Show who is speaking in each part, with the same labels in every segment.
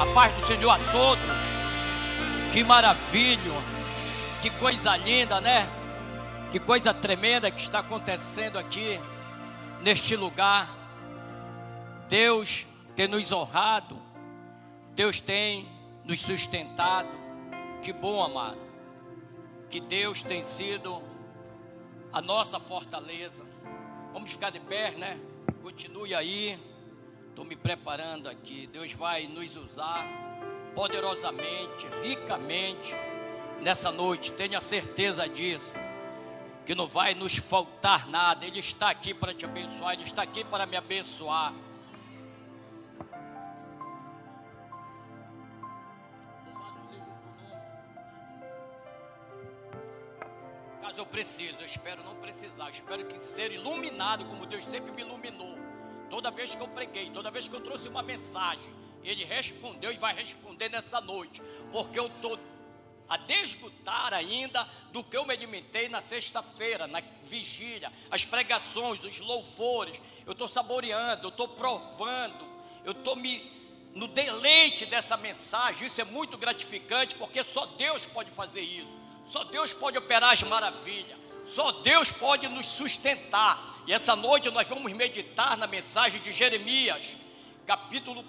Speaker 1: A paz do Senhor a todos. Que maravilha. Que coisa linda, né? Que coisa tremenda que está acontecendo aqui neste lugar. Deus tem nos honrado. Deus tem nos sustentado. Que bom, amado. Que Deus tem sido a nossa fortaleza. Vamos ficar de pé, né? Continue aí. Estou me preparando aqui. Deus vai nos usar poderosamente, ricamente nessa noite. Tenha certeza disso. Que não vai nos faltar nada. Ele está aqui para te abençoar. Ele está aqui para me abençoar. Caso eu precise, eu espero não precisar. Eu espero que ser iluminado como Deus sempre me iluminou Toda vez que eu preguei, toda vez que eu trouxe uma mensagem, ele respondeu e vai responder nessa noite, porque eu estou a desgutar ainda do que eu me alimentei na sexta-feira, na vigília, as pregações, os louvores. Eu estou saboreando, eu estou provando, eu estou me no deleite dessa mensagem. Isso é muito gratificante, porque só Deus pode fazer isso. Só Deus pode operar as maravilhas. Só Deus pode nos sustentar. E essa noite nós vamos meditar na mensagem de Jeremias, capítulo 1,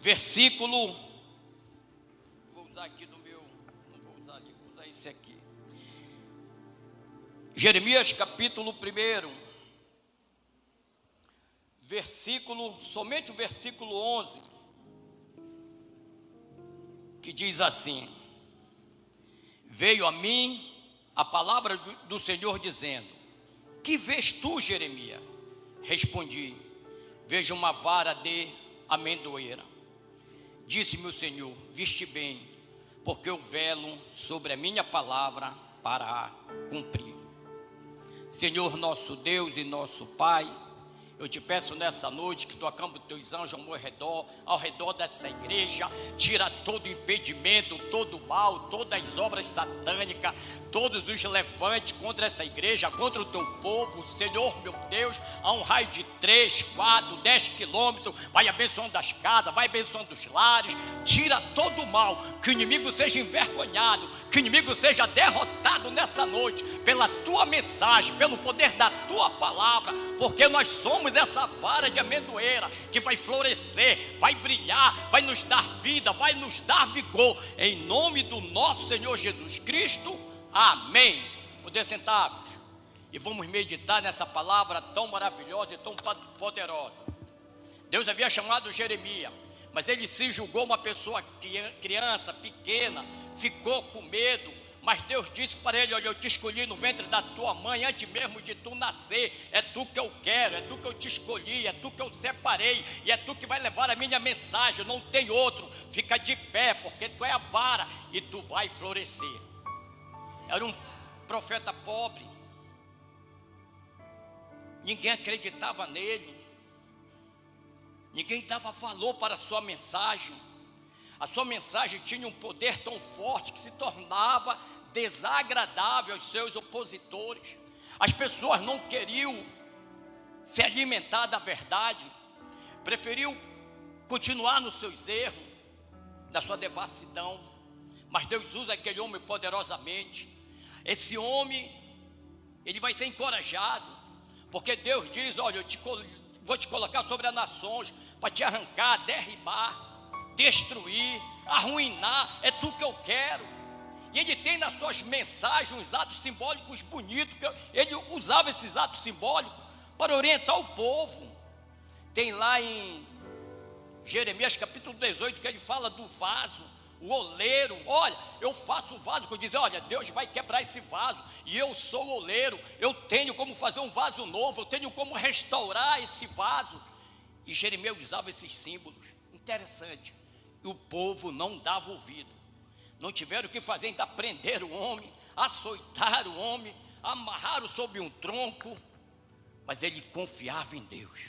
Speaker 1: versículo. Vou usar aqui no meu. Não vou usar ali, vou usar esse aqui. Jeremias, capítulo 1, versículo, somente o versículo 11, que diz assim: veio a mim a palavra do Senhor dizendo: Que vês tu, Jeremias? Respondi: Vejo uma vara de amendoeira. Disse-me o Senhor: Viste bem, porque eu velo sobre a minha palavra para cumprir. Senhor nosso Deus e nosso Pai, eu te peço nessa noite que tu acampa teus anjos ao meu redor, ao redor dessa igreja, tira todo impedimento, todo mal, todas as obras satânicas, todos os levantes contra essa igreja, contra o teu povo, Senhor meu Deus, a um raio de 3, 4, 10 quilômetros, vai abençoando as casas, vai abençoando os lares, tira todo o mal, que o inimigo seja envergonhado, que o inimigo seja derrotado nessa noite, pela tua mensagem, pelo poder da tua palavra, porque nós somos essa vara de amendoeira que vai florescer, vai brilhar, vai nos dar vida, vai nos dar vigor, em nome do nosso Senhor Jesus Cristo. Amém. Poder sentar e vamos meditar nessa palavra tão maravilhosa e tão poderosa. Deus havia chamado Jeremias, mas ele se julgou uma pessoa criança, pequena, ficou com medo, mas Deus disse para ele: Olha, eu te escolhi no ventre da tua mãe, antes mesmo de tu nascer. É tu que eu quero, é tu que eu te escolhi, é tu que eu separei, e é tu que vai levar a minha mensagem. Não tem outro. Fica de pé, porque tu é a vara e tu vai florescer. Era um profeta pobre, ninguém acreditava nele, ninguém dava valor para a sua mensagem. A sua mensagem tinha um poder tão forte que se tornava desagradável aos seus opositores. As pessoas não queriam se alimentar da verdade, preferiam continuar nos seus erros, na sua devassidão. Mas Deus usa aquele homem poderosamente. Esse homem, ele vai ser encorajado, porque Deus diz: Olha, eu te, vou te colocar sobre as nações para te arrancar, derribar, destruir, arruinar. É tu que eu quero. E ele tem nas suas mensagens uns atos simbólicos bonitos, que ele usava esses atos simbólicos para orientar o povo. Tem lá em Jeremias capítulo 18 que ele fala do vaso, o oleiro. Olha, eu faço o vaso, que diz, olha, Deus vai quebrar esse vaso, e eu sou o oleiro, eu tenho como fazer um vaso novo, eu tenho como restaurar esse vaso. E Jeremias usava esses símbolos. Interessante. E o povo não dava ouvido. Não tiveram o que fazer, ainda prender o homem, açoitar o homem, amarrar-o sob um tronco. Mas ele confiava em Deus.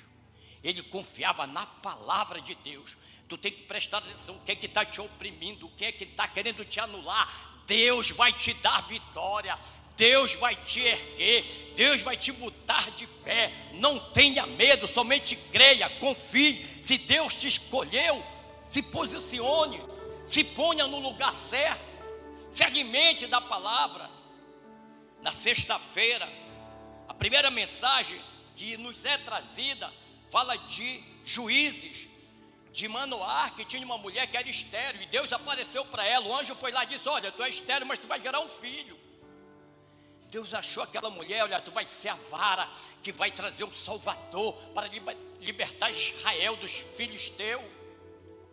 Speaker 1: Ele confiava na palavra de Deus. Tu tem que prestar atenção. O que é que está te oprimindo? O que é que está querendo te anular? Deus vai te dar vitória. Deus vai te erguer, Deus vai te botar de pé. Não tenha medo, somente creia, confie. Se Deus te escolheu, se posicione, se ponha no lugar certo, se alimente da palavra. Na sexta-feira, a primeira mensagem que nos é trazida fala de juízes, de Manoar, que tinha uma mulher que era estéreo, e Deus apareceu para ela. O anjo foi lá e disse: Olha, tu é estéreo, mas tu vai gerar um filho. Deus achou aquela mulher, olha, tu vai ser a vara que vai trazer o Salvador para libertar Israel dos filhos teus.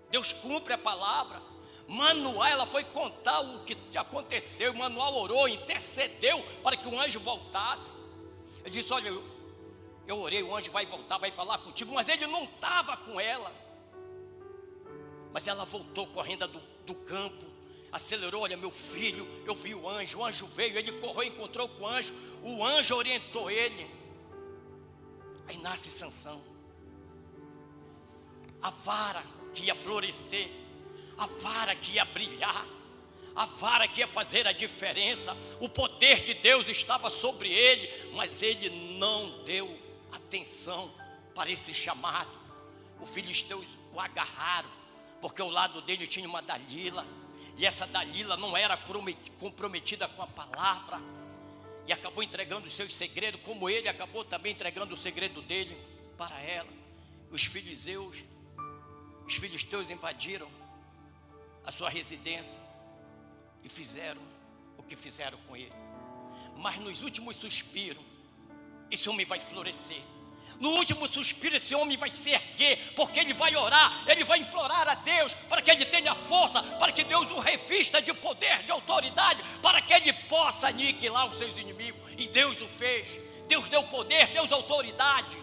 Speaker 1: Deus cumpre a palavra. Manuel, ela foi contar o que aconteceu. Manuel orou, intercedeu para que o anjo voltasse. Ele disse: Olha, eu, eu orei, o anjo vai voltar, vai falar contigo, mas ele não estava com ela. Mas ela voltou correndo do, do campo, acelerou, olha meu filho, eu vi o anjo, o anjo veio, ele correu, encontrou com o anjo, o anjo orientou ele. Aí nasce Sansão. A vara que ia florescer, a vara que ia brilhar, a vara que ia fazer a diferença, o poder de Deus estava sobre ele, mas ele não deu atenção para esse chamado. Os filisteus o agarraram, porque ao lado dele tinha uma Dalila, e essa Dalila não era comprometida com a palavra, e acabou entregando os seus segredos, como ele acabou também entregando o segredo dele para ela. Os filisteus, os filisteus invadiram a sua residência e fizeram o que fizeram com ele. Mas nos últimos suspiros, esse homem vai florescer. No último suspiro, esse homem vai se erguer, porque ele vai orar, ele vai implorar a Deus para que ele tenha força, para que Deus o revista de poder, de autoridade, para que ele possa aniquilar os seus inimigos. E Deus o fez. Deus deu poder, Deus autoridade.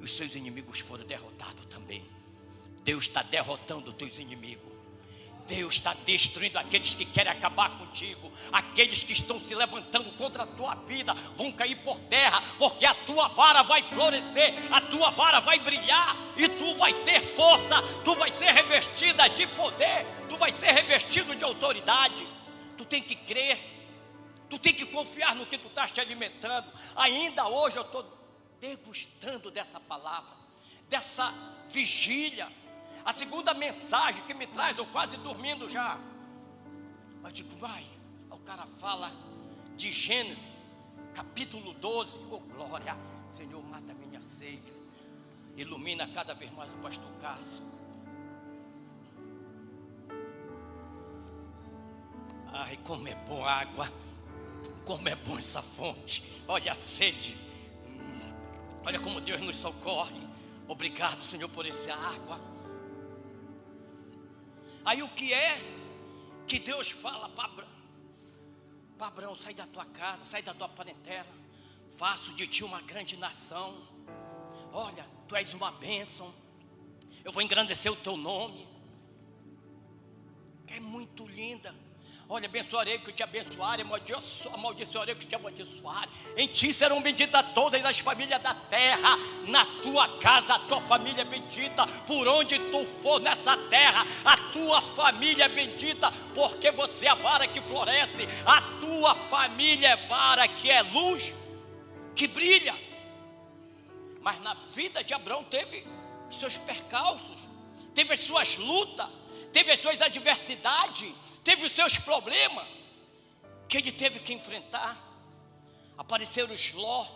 Speaker 1: Os seus inimigos foram derrotados também. Deus está derrotando os teus inimigos. Deus está destruindo aqueles que querem acabar contigo, aqueles que estão se levantando contra a tua vida, vão cair por terra, porque a tua vara vai florescer, a tua vara vai brilhar, e tu vai ter força, tu vai ser revestida de poder, tu vai ser revestido de autoridade. Tu tem que crer, tu tem que confiar no que tu estás te alimentando. Ainda hoje eu estou degustando dessa palavra, dessa vigília a segunda mensagem que me traz, eu quase dormindo já. Mas digo, vai. O cara fala de Gênesis, capítulo 12. Oh glória, Senhor, mata minha sede. Ilumina cada vez mais o pastor Cássio. Ai, como é bom água. Como é bom essa fonte. Olha a sede. Olha como Deus nos socorre. Obrigado, Senhor, por essa água. Aí o que é que Deus fala para Abraão? Para Abraão, sai da tua casa, sai da tua parentela, faço de ti uma grande nação. Olha, tu és uma bênção, eu vou engrandecer o teu nome. É muito linda. Olha, abençoarei que te abençoarem, amaldiçoarei que te amaldiçoarem. Em ti serão benditas todas as famílias da terra. Na tua casa, a tua família é bendita. Por onde tu for nessa terra, a tua família é bendita. Porque você é a vara que floresce. A tua família é vara que é luz, que brilha. Mas na vida de Abraão teve seus percalços, teve as suas lutas teve as suas adversidades, teve os seus problemas, que ele teve que enfrentar. Apareceram os Ló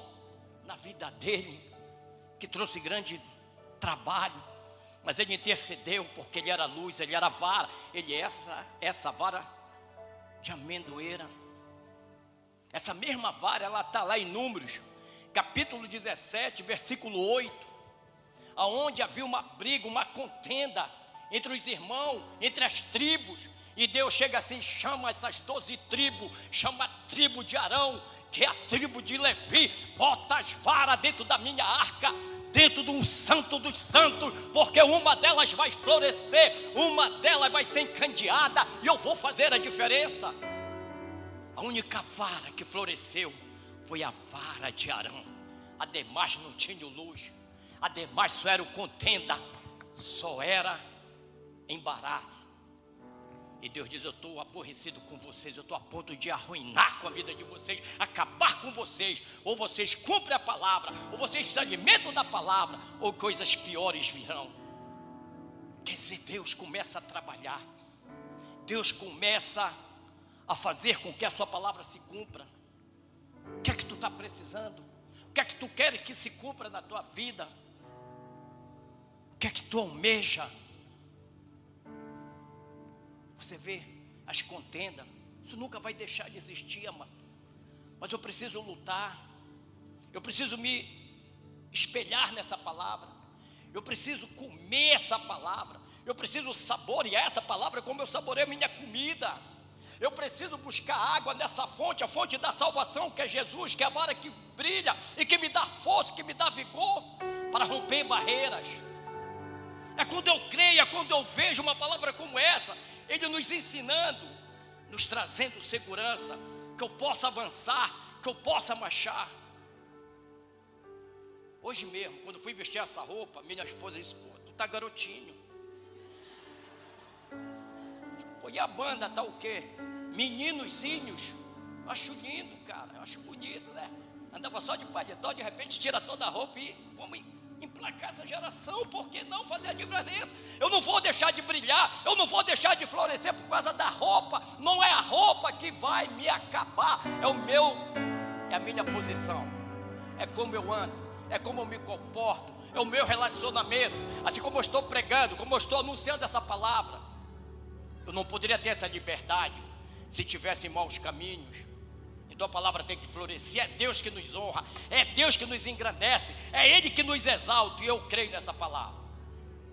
Speaker 1: na vida dele, que trouxe grande trabalho, mas ele intercedeu porque ele era luz, ele era vara, ele é essa, essa vara de amendoeira. Essa mesma vara, ela está lá em Números, capítulo 17, versículo 8, aonde havia uma briga, uma contenda entre os irmãos, entre as tribos. E Deus chega assim, chama essas doze tribos, chama a tribo de Arão, que é a tribo de Levi, bota as varas dentro da minha arca, dentro de um santo dos santos, porque uma delas vai florescer, uma delas vai ser encandeada, e eu vou fazer a diferença. A única vara que floresceu foi a vara de Arão, ademais não tinha luz, ademais só era contenda, só era embaraço. E Deus diz: Eu estou aborrecido com vocês, eu estou a ponto de arruinar com a vida de vocês, acabar com vocês. Ou vocês cumprem a palavra, ou vocês se alimentam da palavra, ou coisas piores virão. Quer dizer, Deus começa a trabalhar, Deus começa a fazer com que a sua palavra se cumpra. O que é que tu está precisando? O que é que tu quer que se cumpra na tua vida? O que é que tu almeja? Você vê as contendas, isso nunca vai deixar de existir, ama. Mas eu preciso lutar, eu preciso me espelhar nessa palavra, eu preciso comer essa palavra, eu preciso saborear essa palavra como eu saboreio minha comida. Eu preciso buscar água nessa fonte, a fonte da salvação, que é Jesus, que é a vara que brilha e que me dá força, que me dá vigor para romper barreiras. É quando eu creio, é quando eu vejo uma palavra como essa, Ele nos ensinando, nos trazendo segurança, que eu possa avançar, que eu possa marchar. Hoje mesmo, quando fui vestir essa roupa, minha esposa disse: Pô, tu tá garotinho. Pô, e a banda tá o quê? Meninozinhos. Acho lindo, cara. Acho bonito, né? Andava só de paletó, de repente tira toda a roupa e vamos emplacar essa geração, por que não fazer a diferença? Eu não vou deixar de brilhar, eu não vou deixar de florescer por causa da roupa, não é a roupa que vai me acabar, é o meu, é a minha posição, é como eu ando, é como eu me comporto, é o meu relacionamento, assim como eu estou pregando, como eu estou anunciando essa palavra. Eu não poderia ter essa liberdade se tivesse em maus caminhos, então a palavra tem que florescer. É Deus que nos honra, é Deus que nos engrandece, é Ele que nos exalta. E eu creio nessa palavra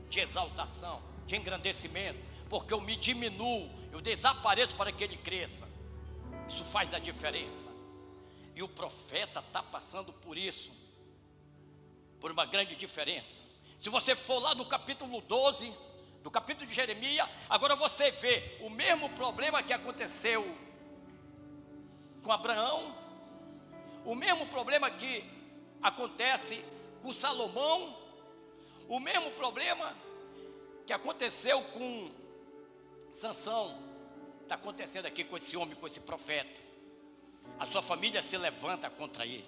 Speaker 1: de exaltação, de engrandecimento, porque eu me diminuo, eu desapareço para que Ele cresça. Isso faz a diferença. E o profeta está passando por isso, por uma grande diferença. Se você for lá no capítulo 12, do capítulo de Jeremias, agora você vê o mesmo problema que aconteceu com Abraão, o mesmo problema que acontece com Salomão, o mesmo problema que aconteceu com Sansão, está acontecendo aqui com esse homem, com esse profeta. A sua família se levanta contra ele.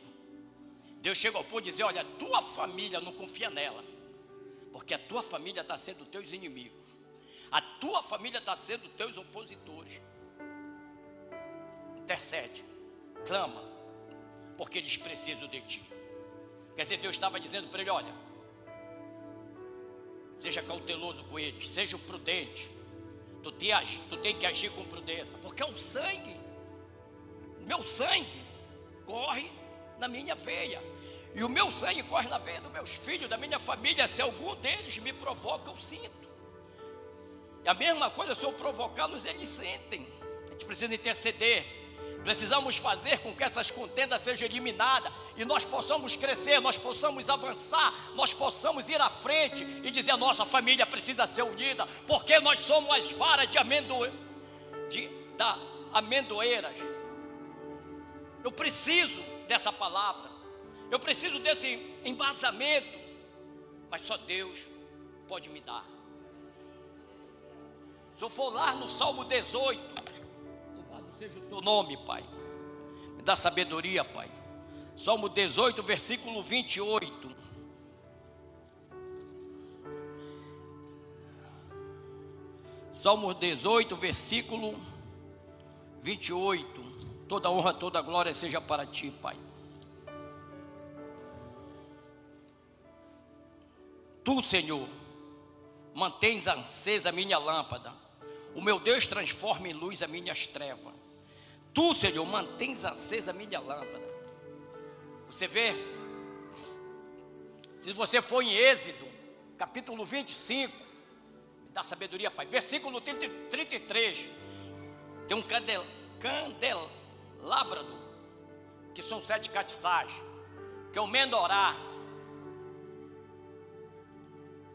Speaker 1: Deus chega ao ponto de dizer: Olha, tua família não confia nela, porque a tua família está sendo teus inimigos, a tua família está sendo teus opositores intercede, clama, porque eles precisam de ti. Quer dizer, Deus estava dizendo para ele: olha, seja cauteloso com eles, seja prudente. Tu tem, tu tem que agir com prudência, porque o sangue, meu sangue corre na minha veia. E o meu sangue corre na veia dos meus filhos, da minha família. Se algum deles me provoca, eu sinto. E a mesma coisa, se eu provocá-los, eles sentem. A gente precisa interceder Precisamos fazer com que essas contendas sejam eliminadas e nós possamos crescer, nós possamos avançar, nós possamos ir à frente e dizer: nossa família precisa ser unida, porque nós somos as varas de, amendo... de da amendoeiras. Eu preciso dessa palavra, eu preciso desse embasamento, mas só Deus pode me dar. Se eu for lá no Salmo 18, seja o teu nome, Pai. Me dá sabedoria, Pai. Salmo 18, versículo 28. Salmo 18, versículo 28. Toda honra, toda glória seja para ti, Pai. Tu, Senhor, mantens acesa a minha lâmpada. O meu Deus transforma em luz as minhas trevas. Tu, Senhor, mantens acesa a minha lâmpada. Você vê? Se você for em Êxodo, capítulo 25, da sabedoria, Pai, versículo 33, tem um candel, que são sete catiçais, que é o mendorá,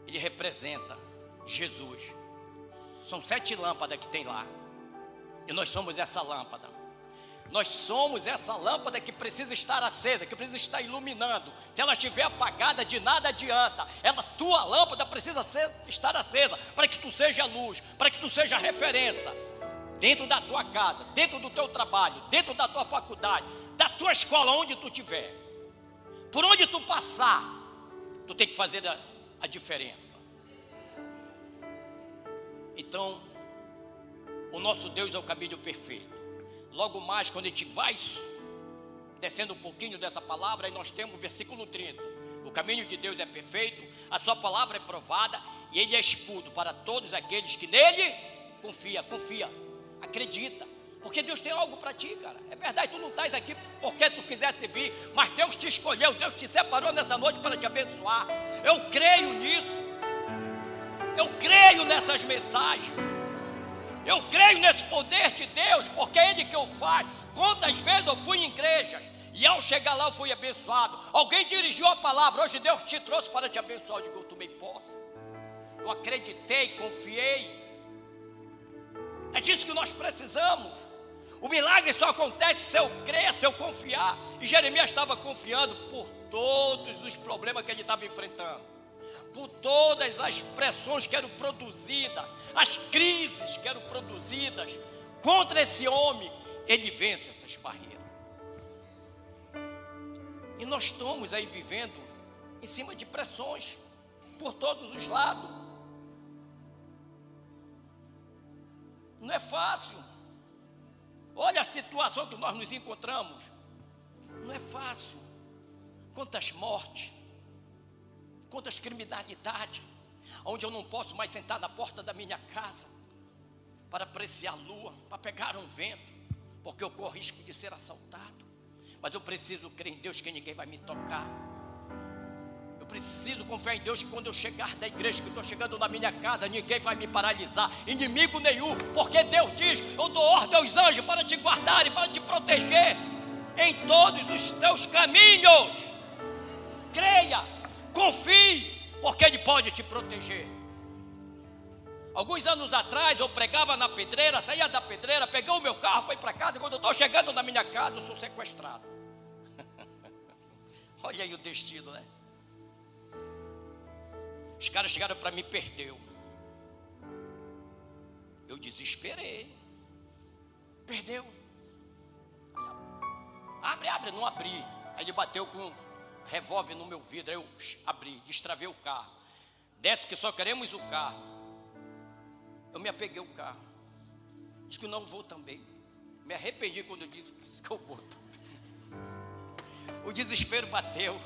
Speaker 1: ele representa Jesus. São sete lâmpadas que tem lá. E nós somos essa lâmpada. Nós somos essa lâmpada que precisa estar acesa, que precisa estar iluminando. Se ela estiver apagada, de nada adianta. Ela, tua lâmpada precisa ser, estar acesa para que tu seja luz, para que tu seja referência. dentro da tua casa, dentro do teu trabalho, dentro da tua faculdade, da tua escola, onde tu estiver, por onde tu passar, tu tem que fazer a, a diferença. Então, o nosso Deus é o caminho perfeito. Logo mais, quando a gente vai descendo um pouquinho dessa palavra, aí nós temos o versículo 30. O caminho de Deus é perfeito, a sua palavra é provada e ele é escudo para todos aqueles que nele confia, confia, acredita. Porque Deus tem algo para ti, cara. É verdade, tu não estás aqui porque tu quisesse vir, mas Deus te escolheu, Deus te separou nessa noite para te abençoar. Eu creio nisso. Eu creio nessas mensagens. Eu creio nesse poder de Deus, porque é Ele que eu faço. Quantas vezes eu fui em igrejas e ao chegar lá eu fui abençoado. Alguém dirigiu a palavra, hoje Deus te trouxe para te abençoar. Eu digo, eu tomei posse. Eu acreditei, confiei. É disso que nós precisamos. O milagre só acontece se eu crer, se eu confiar. E Jeremias estava confiando por todos os problemas que ele estava enfrentando, por todas as pressões que eram produzidas, as crises que eram produzidas contra esse homem. Ele vence essas barreiras. E nós estamos aí vivendo em cima de pressões por todos os lados. Não é fácil. Olha a situação que nós nos encontramos. Não é fácil. Quantas mortes, quantas criminalidades, onde eu não posso mais sentar na porta da minha casa para apreciar a lua, para pegar um vento, porque eu corro risco de ser assaltado. Mas eu preciso crer em Deus que ninguém vai me tocar. Eu preciso confiar em Deus que quando eu chegar da igreja, que estou chegando na minha casa, ninguém vai me paralisar, inimigo nenhum, porque Deus diz: Eu dou ordem aos anjos para te guardar e para te proteger em todos os teus caminhos. Creia, confie, porque Ele pode te proteger. Alguns anos atrás eu pregava na pedreira, saía da pedreira, peguei o meu carro, fui para casa. Quando eu estou chegando na minha casa, eu sou sequestrado. Olha aí o destino, né? Os caras chegaram para mim, perdeu. Eu desesperei. Perdeu. Abre, abre, não abri. Aí ele bateu com revólver no meu vidro. Eu abri, destravei o carro. Desce que só queremos o carro. Eu me apeguei ao carro. Diz que não vou também. Me arrependi quando eu disse que eu vou também. O desespero bateu.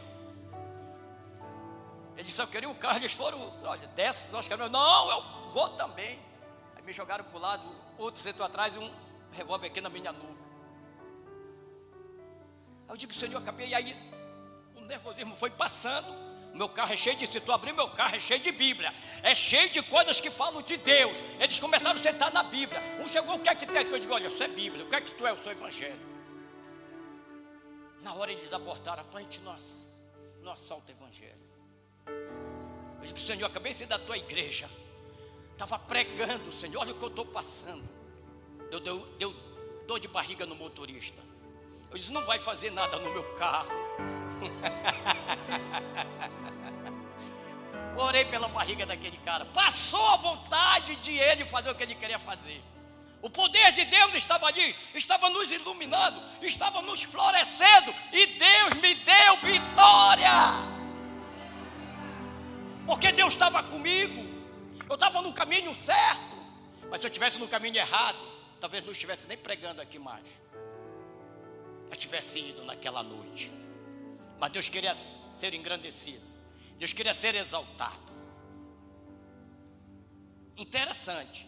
Speaker 1: Eles só queriam o carro, eles foram, olha, desce, nós queremos. Não, eu vou também. Aí me jogaram para o lado, outro sentou atrás e um revólver aqui na minha nuca. Aí eu digo, Senhor, acabei. E aí nervosismo foi passando. Meu carro é cheio de. Se tu abrir meu carro, é cheio de Bíblia. É cheio de coisas que falam de Deus. Eles começaram a sentar na Bíblia. Um chegou, o que é que tem aqui? Eu digo, olha, sou é Bíblia. O que é que tu é? Eu sou Evangelho. Na hora eles abortaram, a gente não, não assalta o Evangelho. Eu digo, Senhor, acabei de ser da tua igreja. Estava pregando, Senhor, olha o que eu estou passando. Deu, deu, deu dor de barriga no motorista. Eu disse, não vai fazer nada no meu carro. Orei pela barriga daquele cara. Passou a vontade de ele fazer o que ele queria fazer. O poder de Deus estava ali, estava nos iluminando, estava nos florescendo, e Deus me deu vitória. Porque Deus estava comigo, eu estava no caminho certo, mas se eu estivesse no caminho errado, talvez não estivesse nem pregando aqui mais, eu tivesse ido naquela noite, mas Deus queria ser engrandecido, Deus queria ser exaltado. Interessante,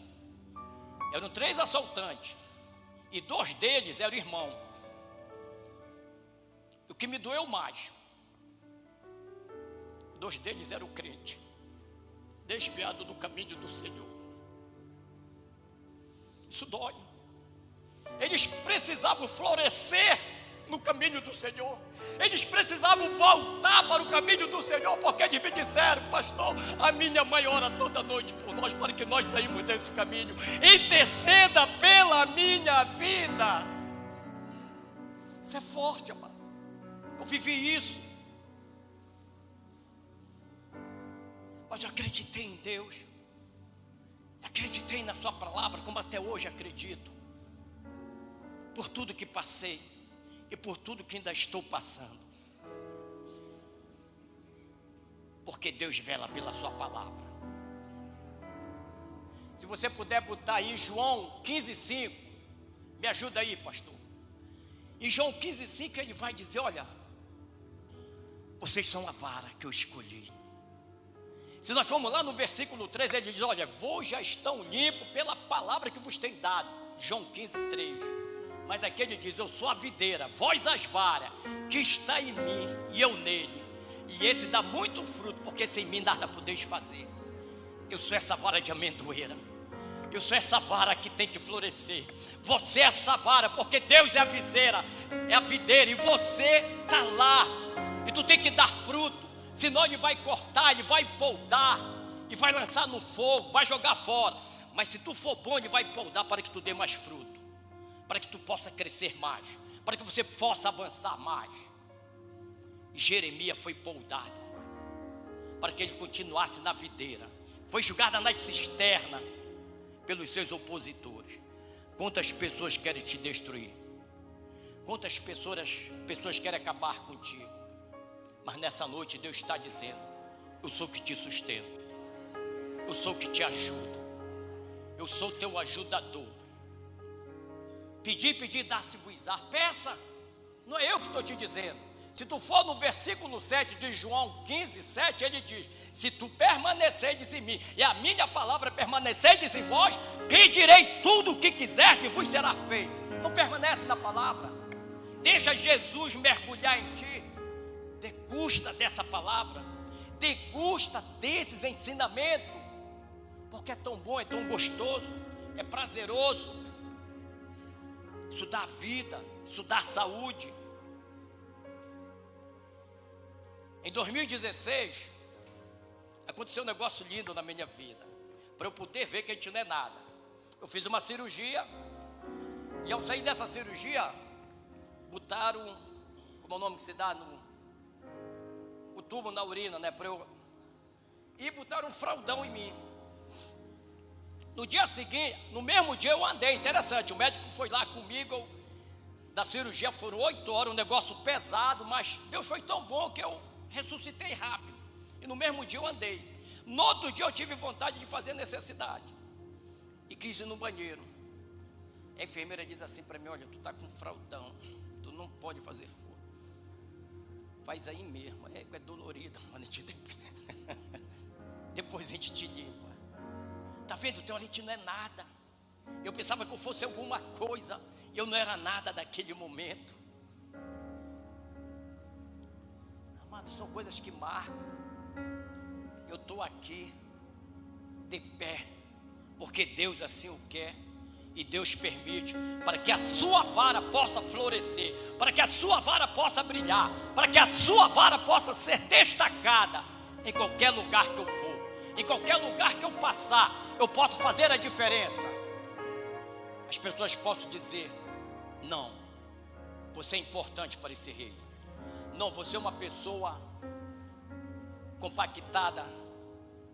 Speaker 1: eram três assaltantes, e dois deles eram irmãos. O que me doeu mais Dois deles eram crente, desviado do caminho do Senhor. Isso dói. Eles precisavam florescer no caminho do Senhor. Eles precisavam voltar para o caminho do Senhor, porque eles me disseram, pastor, a minha mãe ora toda noite por nós, para que nós saímos desse caminho. Interceda pela minha vida. Isso é forte, amado. Eu vivi isso. Mas eu acreditei em Deus. Acreditei na Sua palavra, como até hoje acredito. por tudo que passei e por tudo que ainda estou passando. Porque Deus vela pela Sua palavra. Se você puder botar aí João 15,5, me ajuda aí, pastor. Em João 15,5 ele vai dizer: Olha, vocês são a vara que eu escolhi. Se nós formos lá no versículo 3, ele diz: Olha, vós já estão limpos pela palavra que vos tem dado. João 15, 3. Mas aqui ele diz: Eu sou a videira, vós as varas, que está em mim e eu nele. E esse dá muito fruto, porque sem mim nada podeis fazer. Eu sou essa vara de amendoeira. Eu sou essa vara que tem que florescer. Você é essa vara, porque Deus é a viseira, é a videira, e você está lá. E tu tem que dar fruto. Senão ele vai cortar, ele vai poldar, e vai lançar no fogo, vai jogar fora. Mas se tu for bom, ele vai poldar para que tu dê mais fruto, para que tu possa crescer mais, para que você possa avançar mais. E Jeremias foi poldado, para que ele continuasse na videira. Foi jogada nas cisternas pelos seus opositores. Quantas pessoas querem te destruir? Quantas pessoas, pessoas querem acabar contigo? Mas nessa noite Deus está dizendo: Eu sou que te sustento, eu sou que te ajudo, eu sou teu ajudador. Pedir, pedir, dar-se-vos-á. Peça, não é eu que estou te dizendo. Se tu for no versículo 7 de João 15, 7, ele diz: Se tu permaneceres em mim e a minha palavra permaneceres em vós, pedirei tudo o que quiser que vos será feito. Então permanece na palavra, deixa Jesus mergulhar em ti, degusta dessa palavra, degusta desses ensinamentos, porque é tão bom, é tão gostoso, é prazeroso. Isso dá vida, isso dá saúde. Em 2016, aconteceu um negócio lindo na minha vida, para eu poder ver que a gente não é nada. Eu fiz uma cirurgia, e ao sair dessa cirurgia, botaram, como é o nome que se dá no, o tubo na urina, né? Para eu. E botaram um fraldão em mim. No dia seguinte, no mesmo dia eu andei, interessante. O médico foi lá comigo, da cirurgia foram oito horas, um negócio pesado, mas Deus foi tão bom que eu ressuscitei rápido. E no mesmo dia eu andei. No outro dia eu tive vontade de fazer necessidade. E quis ir no banheiro. A enfermeira diz assim para mim: Olha, tu está com fraldão, tu não pode fazer faz aí mesmo. É, é dolorido, mas a gente tem... Depois a gente te limpa. Tá vendo? Então a gente não é nada. Eu pensava que eu fosse alguma coisa. Eu não era nada daquele momento. Amado, são coisas que marcam. Eu estou aqui, de pé, porque Deus assim o quer e Deus permite para que a sua vara possa florescer, para que a sua vara possa brilhar, para que a sua vara possa ser destacada em qualquer lugar que eu for, em qualquer lugar que eu passar, eu posso fazer a diferença. As pessoas possam dizer: não, você é importante para esse rei. Não, você é uma pessoa compactada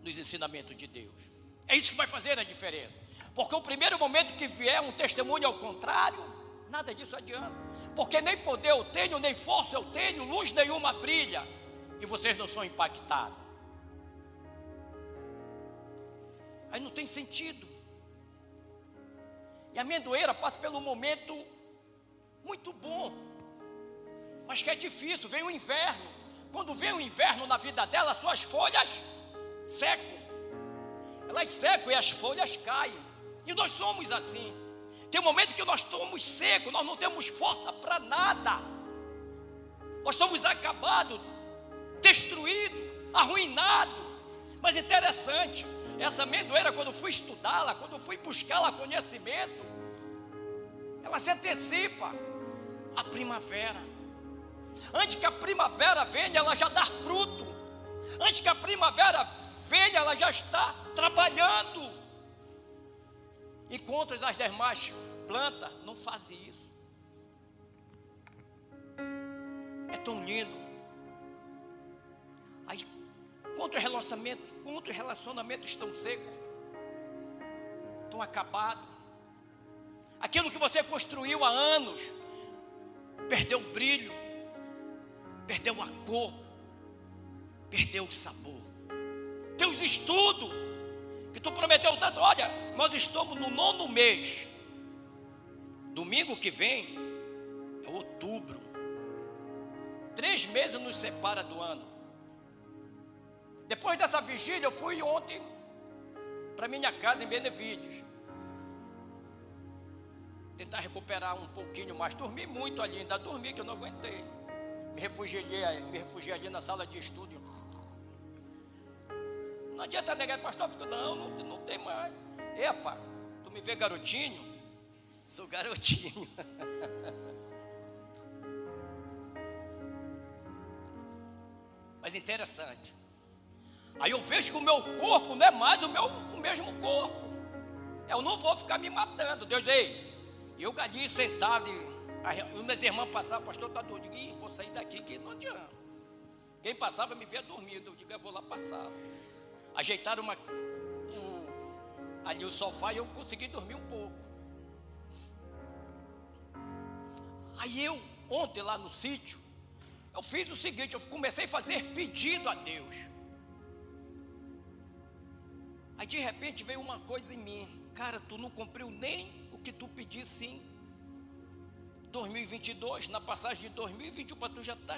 Speaker 1: nos ensinamentos de Deus. É isso que vai fazer a diferença. Porque o primeiro momento que vier um testemunho ao contrário, nada disso adianta. Porque nem poder eu tenho, nem força eu tenho, luz nenhuma brilha, e vocês não são impactados. Aí não tem sentido. E a amendoeira passa pelo momento muito bom, mas que é difícil. Vem o inverno. Quando vem o inverno na vida dela, suas folhas secam. Elas secam e as folhas caem. E nós somos assim. Tem um momento que nós estamos secos, nós não temos força para nada. Nós estamos acabados, destruídos, arruinados. Mas interessante, essa amendoeira, quando fui estudá-la, quando fui buscá-la conhecimento, ela se antecipa à primavera. Antes que a primavera venha, ela já dá fruto. Antes que a primavera venha, ela já está trabalhando. Enquanto as demais plantas não fazem isso. É tão lindo. Quantos relacionamentos, quantos relacionamentos estão secos, estão acabados. Aquilo que você construiu há anos perdeu o brilho, perdeu a cor, perdeu o sabor. Teus estudos, que tu prometeu tanto, olha, nós estamos no nono mês. Domingo que vem é outubro. Três meses nos separa do ano. Depois dessa vigília, eu fui ontem para minha casa em Benevídeos. Tentar recuperar um pouquinho mais. Dormi muito ali, ainda dormi que eu não aguentei. Me refugiei, me refugiei ali na sala de estudo. Não adianta negar, pastor, porque não, não, não tem mais. Epa, tu me vê garotinho? Sou garotinho. Mas interessante. Aí eu vejo que o meu corpo não é mais o, meu, o mesmo corpo. Eu não vou ficar me matando. Deus, ei, eu galinho sentado, e minhas irmãs passavam, pastor está doido. Ih, vou sair daqui que não adianta. Quem passava me via dormindo. Eu digo, eu vou lá passar. Ajeitaram uma, um, ali o sofá e eu consegui dormir um pouco. Aí eu, ontem lá no sítio, eu fiz o seguinte, eu comecei a fazer pedido a Deus. Aí de repente veio uma coisa em mim, cara, tu não cumpriu nem o que tu pedisse em 2022, na passagem de 2021 para tu já tá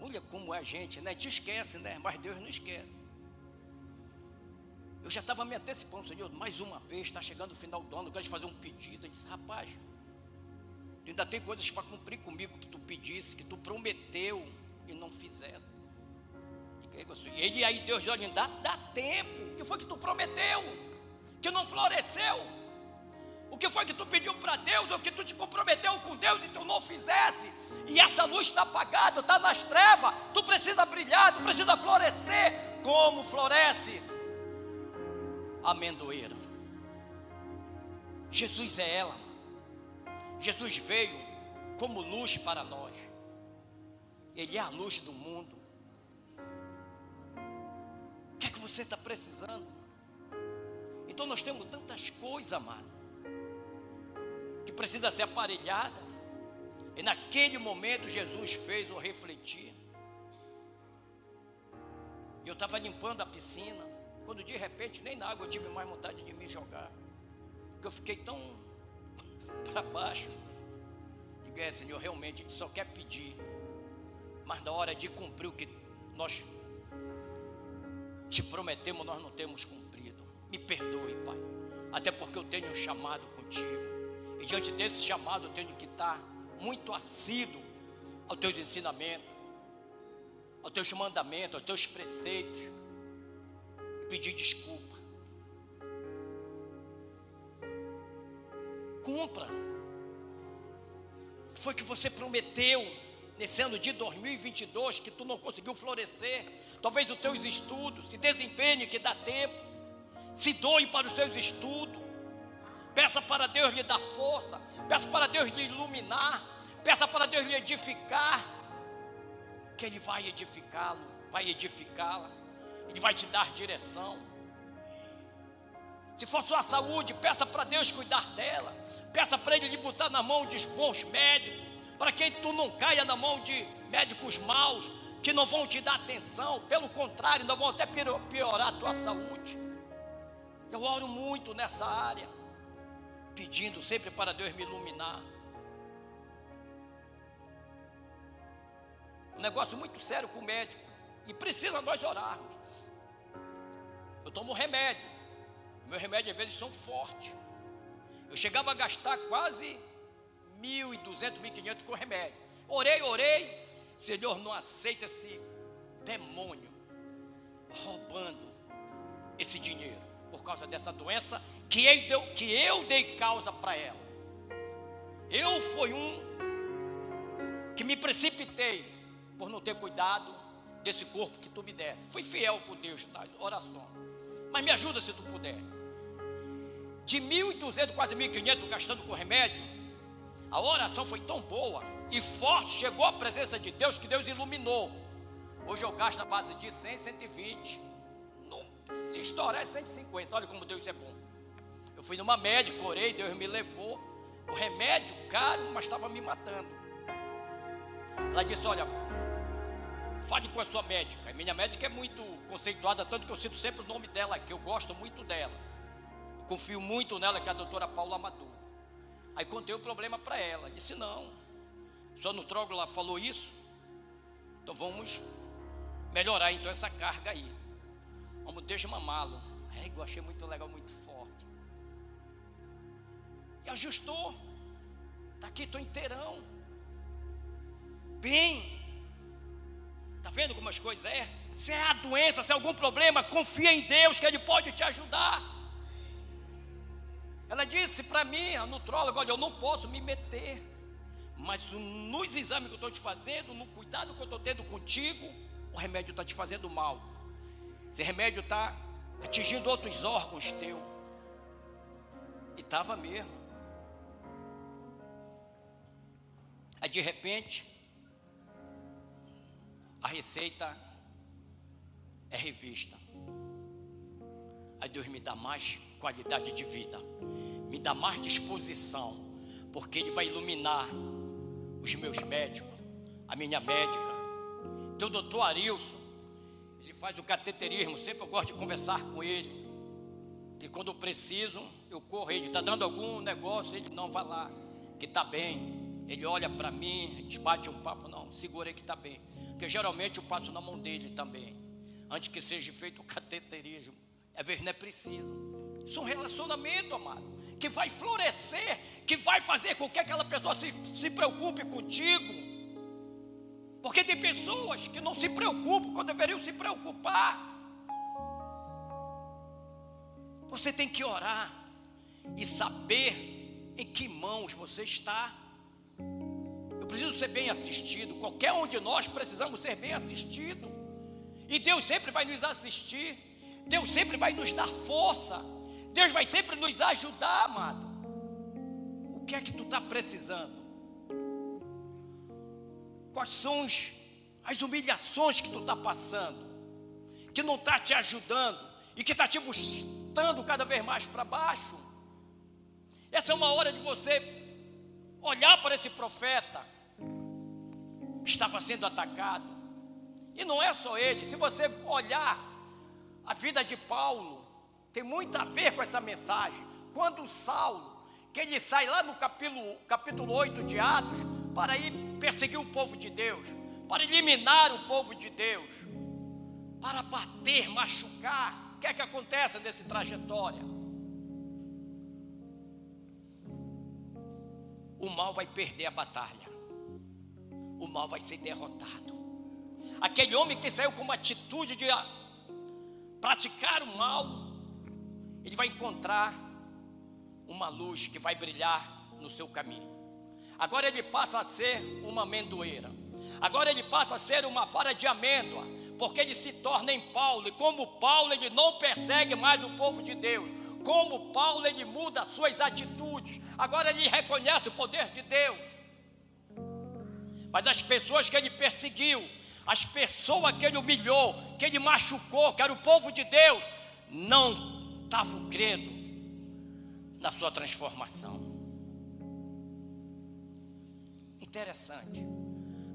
Speaker 1: Olha como é a gente, né? Te esquece, né? Mas Deus não esquece. Eu já estava me antecipando, Senhor, mais uma vez, está chegando o final do ano, eu quero te fazer um pedido. Eu disse, rapaz, ainda tem coisas para cumprir comigo que tu pedisse, que tu prometeu e não fizesse. Ele aí, Deus, olha, dá, dá tempo. O que foi que tu prometeu? Que não floresceu? O que foi que tu pediu para Deus? O que tu te comprometeu com Deus e tu não fizesse? E essa luz está apagada, está nas trevas. Tu precisa brilhar, tu precisa florescer. Como floresce? Amendoeira. Jesus é ela. Jesus veio como luz para nós. Ele é a luz do mundo que é que você está precisando? Então nós temos tantas coisas, amado, que precisa ser aparelhada. E naquele momento Jesus fez o refletir. E eu estava limpando a piscina, quando de repente nem na água eu tive mais vontade de me jogar. Porque eu fiquei tão para baixo. Digo, é Senhor, realmente a gente só quer pedir. Mas na hora de cumprir o que nós te prometemos, nós não temos cumprido. Me perdoe, Pai. Até porque eu tenho um chamado contigo. E diante desse chamado eu tenho que estar muito assíduo aos teus ensinamentos, aos teus mandamentos, aos teus preceitos. E pedir desculpa. Cumpra. Foi que você prometeu nesse ano de 2022 que tu não conseguiu florescer, talvez os teus estudos, se desempenhe que dá tempo, se doe para os seus estudos, peça para Deus lhe dar força, peça para Deus lhe iluminar, peça para Deus lhe edificar, que Ele vai edificá-lo, vai edificá-la, Ele vai te dar direção. Se for sua saúde, peça para Deus cuidar dela, peça para Ele lhe botar na mão de bons médicos, para que tu não caia na mão de médicos maus, que não vão te dar atenção, pelo contrário, não vão até piorar a tua saúde. Eu oro muito nessa área, pedindo sempre para Deus me iluminar. Um negócio muito sério com o médico, e precisa nós orarmos. Eu tomo remédio, meu remédio às vezes são fortes. Eu chegava a gastar quase 1.200, 1.500 com remédio. Orei, orei. Senhor, não aceita esse demônio roubando esse dinheiro por causa dessa doença que, ele que eu dei causa para ela. Eu fui um que me precipitei por não ter cuidado desse corpo que tu me desse. Fui fiel com Deus na oração. Mas me ajuda se tu puder. De 1.200, quase 1.500 gastando com remédio, a oração foi tão boa e forte, chegou à presença de Deus que Deus iluminou. Hoje eu gasto na base de 100, 120. Não, se estourar é 150. Olha como Deus é bom. Eu fui numa médica, orei, Deus me levou. O remédio caro, mas estava me matando. Ela disse: Olha, fale com a sua médica. A minha médica é muito conceituada, tanto que eu cito sempre o nome dela aqui, eu gosto muito dela. Confio muito nela, que é a doutora Paula Amador. Aí contei o problema para ela. Disse: Não, só no nutróloga falou isso. Então vamos melhorar então essa carga aí. Vamos desmamá-lo. É, eu achei muito legal, muito forte. E ajustou. Está aqui, estou inteirão. Bem. Está vendo como as coisas é? Se é a doença, se é algum problema, confia em Deus que Ele pode te ajudar. Ela disse para mim, a nutróloga, olha, eu não posso me meter. Mas nos exames que eu estou te fazendo, no cuidado que eu estou tendo contigo, o remédio está te fazendo mal. Esse remédio está atingindo outros órgãos teu. E estava mesmo. Aí de repente, a receita é revista. Aí Deus me dá mais qualidade de vida, me dá mais disposição, porque Ele vai iluminar os meus médicos, a minha médica, teu doutor Arilson, ele faz o cateterismo, sempre eu gosto de conversar com ele. E quando eu preciso, eu corro, ele está dando algum negócio, ele não vai lá, que está bem. Ele olha para mim, a gente bate um papo, não, segura que está bem. Porque geralmente eu passo na mão dele também. Antes que seja feito o cateterismo. Às vezes não é preciso. Isso é um relacionamento, amado, que vai florescer, que vai fazer com que aquela pessoa se, se preocupe contigo. Porque tem pessoas que não se preocupam quando deveriam se preocupar. Você tem que orar e saber em que mãos você está. Eu preciso ser bem assistido. Qualquer um de nós precisamos ser bem assistido. E Deus sempre vai nos assistir. Deus sempre vai nos dar força. Deus vai sempre nos ajudar, amado. O que é que tu está precisando? Quais são as humilhações que tu está passando? Que não está te ajudando e que está te bustando cada vez mais para baixo? Essa é uma hora de você olhar para esse profeta que estava sendo atacado. E não é só ele, se você olhar a vida de Paulo, tem muito a ver com essa mensagem. Quando Saulo, que ele sai lá no capítulo, capítulo 8 de Atos, para ir perseguir o povo de Deus, para eliminar o povo de Deus, para bater, machucar, o que é que acontece nessa trajetória? O mal vai perder a batalha, o mal vai ser derrotado. Aquele homem que saiu com uma atitude de praticar o mal, ele vai encontrar uma luz que vai brilhar no seu caminho. Agora ele passa a ser uma amendoeira. Agora ele passa a ser uma vara de amêndoa, porque ele se torna em Paulo, e como Paulo ele não persegue mais o povo de Deus. Como Paulo ele muda as suas atitudes. Agora ele reconhece o poder de Deus. Mas as pessoas que ele perseguiu, as pessoas que ele humilhou, que ele machucou, que era o povo de Deus, não estavam crendo na sua transformação. Interessante.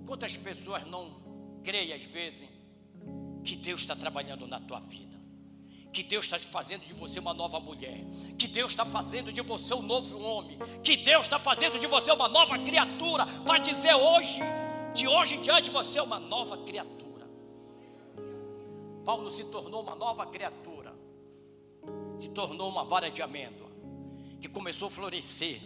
Speaker 1: Quantas pessoas não creem às vezes que Deus está trabalhando na tua vida? Que Deus está fazendo de você uma nova mulher, que Deus está fazendo de você um novo homem, que Deus está fazendo de você uma nova criatura, para dizer hoje, de hoje em diante, você é uma nova criatura. Paulo se tornou uma nova criatura se tornou uma vara de amêndoa, que começou a florescer,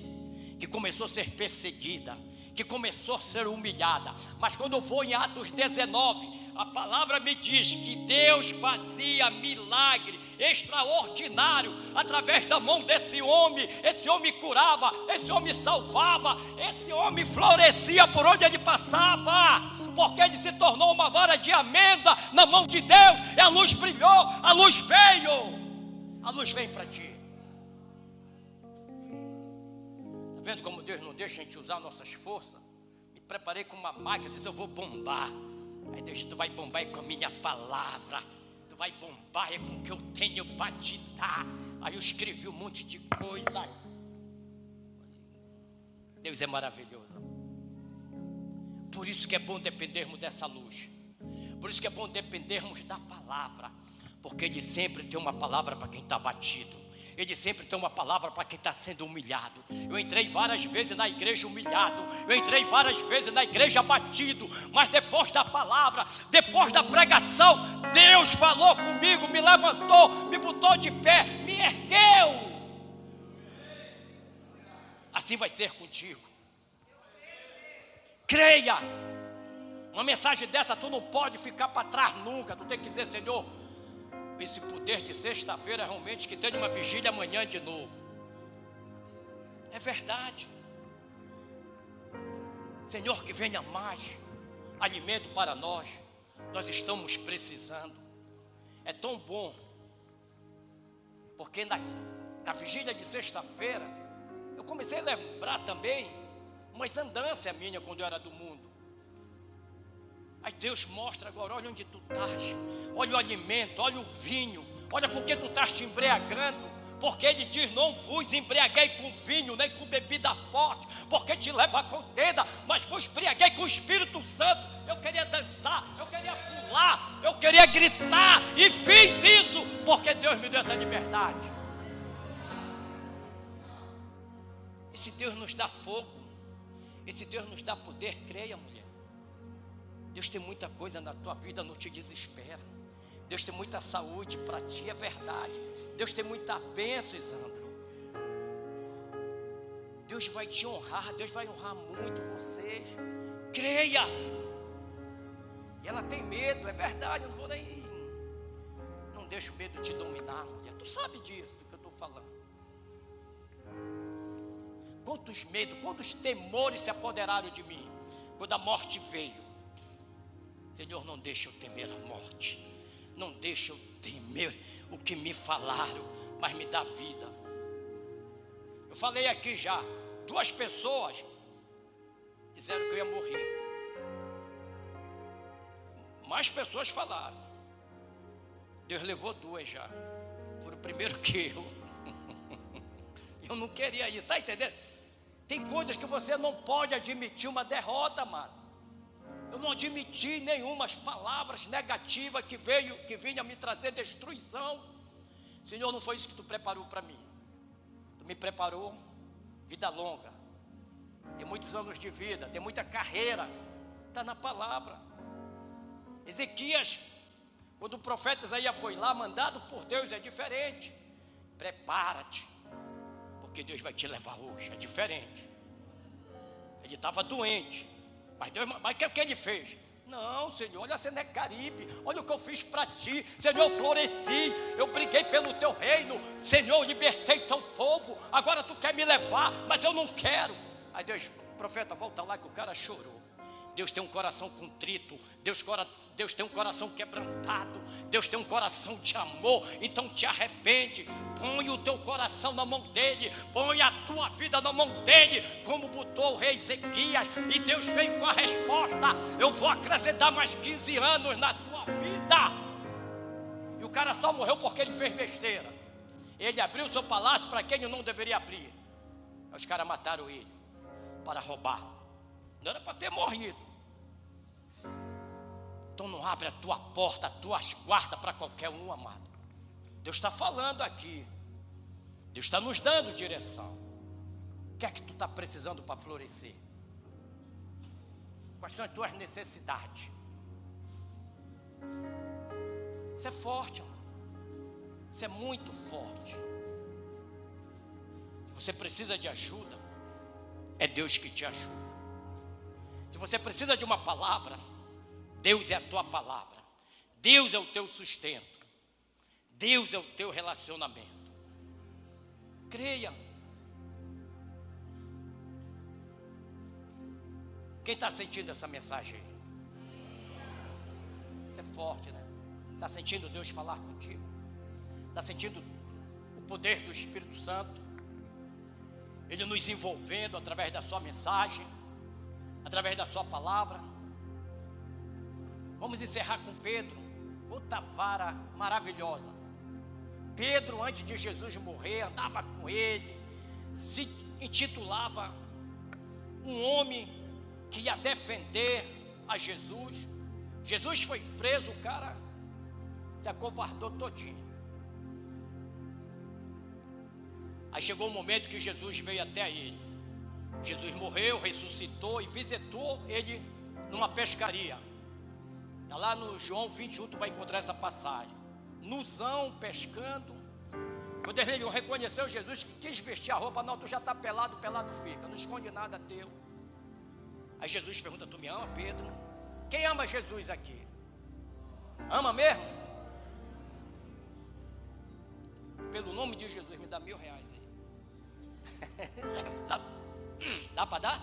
Speaker 1: que começou a ser perseguida, que começou a ser humilhada. Mas quando eu vou em Atos 19, a palavra me diz que Deus fazia milagre extraordinário através da mão desse homem. Esse homem curava, esse homem salvava, esse homem florescia por onde ele passava, porque ele se tornou uma vara de amêndoa na mão de Deus, e a luz brilhou, a luz veio a luz vem para ti. Está vendo como Deus não deixa a gente usar nossas forças? Me preparei com uma máquina, disse eu vou bombar. Aí Deus, tu vai bombar com a minha palavra vai bombar, é com o que eu tenho para te dar. Aí eu escrevi um monte de coisa. Deus é maravilhoso. Por isso que é bom dependermos dessa luz. Por isso que é bom dependermos da palavra. Porque Ele sempre tem uma palavra para quem está batido. Ele sempre tem uma palavra para quem está sendo humilhado. Eu entrei várias vezes na igreja humilhado. Eu entrei várias vezes na igreja batido. Mas depois da palavra, depois da pregação, Deus falou comigo, me levantou, me botou de pé, me ergueu. Assim vai ser contigo. Creia. Uma mensagem dessa tu não pode ficar para trás nunca. Tu tem que dizer, Senhor, esse poder de sexta-feira realmente que tenha uma vigília amanhã de novo. É verdade. Senhor, que venha mais alimento para nós. Nós estamos precisando. É tão bom. Porque na, na vigília de sexta-feira, eu comecei a lembrar também umas andanças minha quando eu era do mundo. Aí Deus mostra agora, olha onde tu estás, olha o alimento, olha o vinho, olha com que tu estás te embriagando. Porque ele diz: Não vos embriaguei com vinho, nem com bebida forte, porque te leva a contenda, mas vos embriaguei com o Espírito Santo. Eu queria dançar, eu queria pular, eu queria gritar, e fiz isso, porque Deus me deu essa liberdade. Esse Deus nos dá fogo, esse Deus nos dá poder, creia, mulher. Deus tem muita coisa na tua vida, não te desespera. Deus tem muita saúde para ti, é verdade. Deus tem muita bênção, Isandro. Deus vai te honrar, Deus vai honrar muito vocês. Creia. E ela tem medo, é verdade, eu não vou nem. Não deixa o medo te dominar, mulher. Tu sabe disso do que eu estou falando. Quantos medos, quantos temores se apoderaram de mim quando a morte veio. Senhor, não deixe eu temer a morte. Não deixe eu temer o que me falaram, mas me dá vida. Eu falei aqui já, duas pessoas disseram que eu ia morrer. Mais pessoas falaram. Deus levou duas já. Foram primeiro que eu. Eu não queria isso, está entendendo? Tem coisas que você não pode admitir uma derrota, amado. Eu não admiti nenhumas palavras negativas que veio, que vinha me trazer destruição. Senhor, não foi isso que tu preparou para mim. Tu me preparou vida longa. Tem muitos anos de vida, tem muita carreira. Está na palavra. Ezequias, quando o profeta Isaías foi lá, mandado por Deus, é diferente. Prepara-te, porque Deus vai te levar hoje. É diferente. Ele estava doente. Mas Deus, mas o que, que ele fez? Não, Senhor, olha a Senecaribe, olha o que eu fiz para ti. Senhor, eu floresci, eu briguei pelo teu reino. Senhor, eu libertei teu povo. Agora tu quer me levar, mas eu não quero. Aí Deus, profeta, volta lá que o cara chorou. Deus tem um coração contrito, Deus, Deus tem um coração quebrantado, Deus tem um coração de amor, então te arrepende, põe o teu coração na mão dele, põe a tua vida na mão dele, como botou o rei Ezequias, e Deus veio com a resposta: eu vou acrescentar mais 15 anos na tua vida. E o cara só morreu porque ele fez besteira. Ele abriu o seu palácio para quem não deveria abrir. Os caras mataram ele para roubá-lo. Não era para ter morrido. Então não abre a tua porta, as tuas guardas para qualquer um, amado. Deus está falando aqui. Deus está nos dando direção. O que é que tu está precisando para florescer? Quais são as tuas necessidades? Você é forte, amor. Você é muito forte. Se você precisa de ajuda, é Deus que te ajuda. Se você precisa de uma palavra, Deus é a tua palavra. Deus é o teu sustento. Deus é o teu relacionamento. Creia. Quem está sentindo essa mensagem aí? Isso é forte, né? Está sentindo Deus falar contigo? Está sentindo o poder do Espírito Santo? Ele nos envolvendo através da sua mensagem? Através da Sua palavra. Vamos encerrar com Pedro. outra vara maravilhosa. Pedro, antes de Jesus morrer, andava com ele, se intitulava um homem que ia defender a Jesus. Jesus foi preso, o cara se acovardou todinho. Aí chegou o momento que Jesus veio até ele. Jesus morreu, ressuscitou e visitou ele numa pescaria. Está lá no João 21, tu vai encontrar essa passagem. Nuzão, pescando. Quando ele reconheceu Jesus, que quis vestir a roupa, não, tu já está pelado, pelado fica, não esconde nada teu. Aí Jesus pergunta: Tu me ama, Pedro? Quem ama Jesus aqui? Ama mesmo? Pelo nome de Jesus, me dá mil reais aí. dá dá para dar?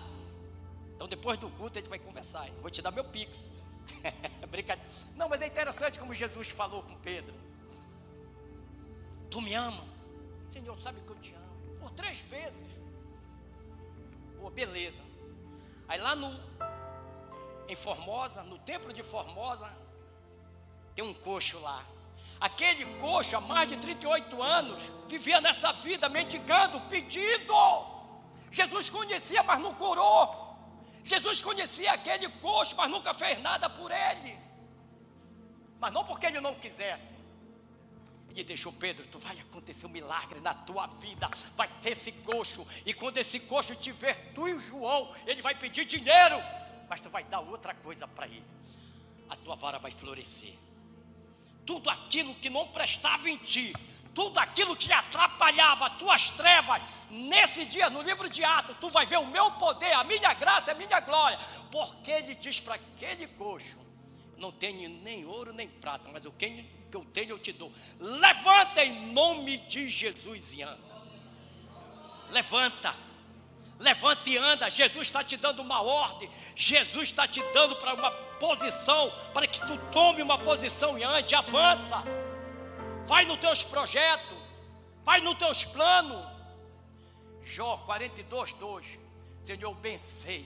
Speaker 1: Então depois do culto a gente vai conversar. Vou te dar meu pix. Brincadeira. Não, mas é interessante como Jesus falou com Pedro. Tu me ama? Senhor, sabe que eu te amo. Por três vezes. Pô, beleza. Aí lá no em Formosa, no templo de Formosa, tem um coxo lá. Aquele coxo, há mais de 38 anos, vivia nessa vida mendigando, pedindo. Jesus conhecia, mas não curou. Jesus conhecia aquele coxo, mas nunca fez nada por ele. Mas não porque ele não quisesse. Ele deixou Pedro, tu vai acontecer um milagre na tua vida, vai ter esse coxo, e quando esse coxo te ver, tu e o João, ele vai pedir dinheiro, mas tu vai dar outra coisa para ele. A tua vara vai florescer. Tudo aquilo que não prestava em ti, tudo aquilo que atrapalhava tuas trevas, nesse dia, no livro de Atos, tu vai ver o meu poder, a minha graça, a minha glória, porque ele diz para aquele coxo: não tenho nem ouro nem prata, mas o que eu tenho eu te dou. Levanta em nome de Jesus e anda. Levanta. Levanta e anda. Jesus está te dando uma ordem. Jesus está te dando para uma posição, para que tu tome uma posição e ande. Avança vai nos teus projetos, vai nos teus planos. Jó 42, 2. Senhor, bem sei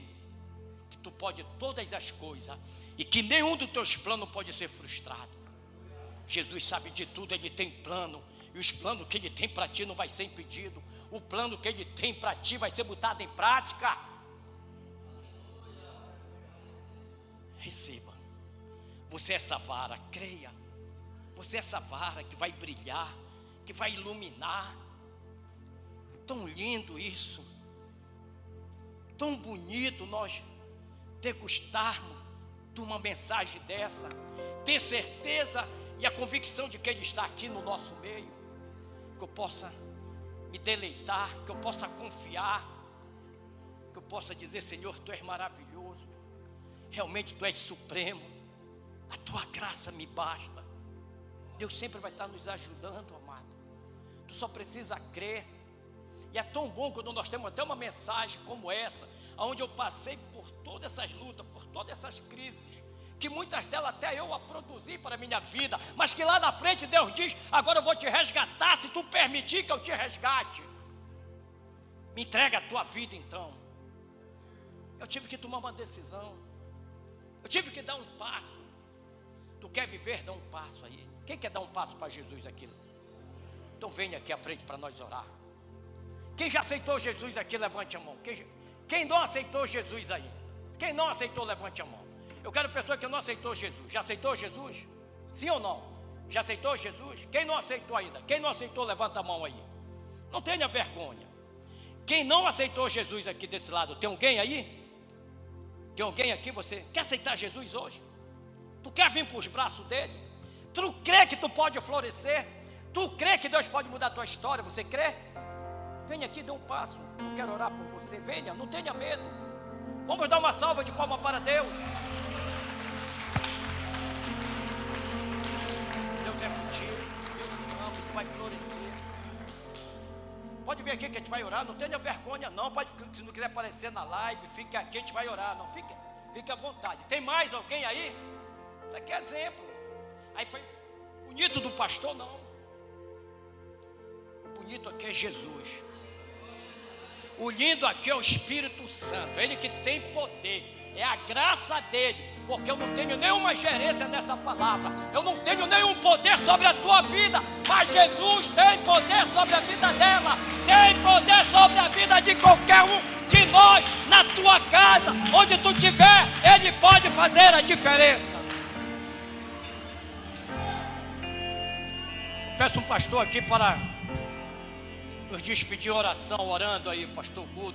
Speaker 1: que tu pode todas as coisas e que nenhum dos teus planos pode ser frustrado. Jesus sabe de tudo, ele tem plano. E os planos que ele tem para ti não vai ser impedido. O plano que ele tem para ti vai ser botado em prática. Receba. Você é essa vara, creia. Você é essa vara que vai brilhar, que vai iluminar. Tão lindo isso. Tão bonito nós degustarmos de uma mensagem dessa. Ter certeza e a convicção de que Ele está aqui no nosso meio. Que eu possa me deleitar, que eu possa confiar, que eu possa dizer: Senhor, Tu és maravilhoso, realmente Tu és supremo, a Tua graça me basta. Deus sempre vai estar nos ajudando, amado. Tu só precisa crer. E é tão bom quando nós temos até uma mensagem como essa, onde eu passei por todas essas lutas, por todas essas crises, que muitas delas até eu a produzi para a minha vida, mas que lá na frente Deus diz: agora eu vou te resgatar, se tu permitir que eu te resgate. Me entrega a tua vida então. Eu tive que tomar uma decisão, eu tive que dar um passo. Tu quer viver, dá um passo aí. Quem quer dar um passo para Jesus aqui? Então venha aqui à frente para nós orar. Quem já aceitou Jesus aqui, levante a mão. Quem, quem não aceitou Jesus aí? Quem não aceitou, levante a mão. Eu quero pessoa que não aceitou Jesus. Já aceitou Jesus? Sim ou não? Já aceitou Jesus? Quem não aceitou ainda? Quem não aceitou, levanta a mão aí. Não tenha vergonha. Quem não aceitou Jesus aqui desse lado, tem alguém aí? Tem alguém aqui? Você quer aceitar Jesus hoje? Tu quer vir para os braços dele? Tu crê que tu pode florescer? Tu crê que Deus pode mudar a tua história? Você crê? Venha aqui, dê um passo. Eu quero orar por você. Venha, não tenha medo. Vamos dar uma salva de palma para Deus. Deus é contigo. Deus te ama, tu vai florescer. Pode vir aqui que a gente vai orar. Não tenha vergonha, não. Pode, se não quiser aparecer na live, fique aqui, a gente vai orar. Não fique, fique à vontade. Tem mais alguém aí? Isso aqui é exemplo. Aí foi bonito do pastor, não. O bonito aqui é Jesus. O lindo aqui é o Espírito Santo, ele que tem poder. é a graça dele, porque eu não tenho nenhuma gerência nessa palavra, eu não tenho nenhum poder sobre a tua vida, mas Jesus tem poder sobre a vida dela, tem poder sobre a vida de qualquer um de nós, na tua casa, onde tu estiver, Ele pode fazer a diferença. Peço um pastor aqui para nos despedir oração, orando aí, pastor Guto.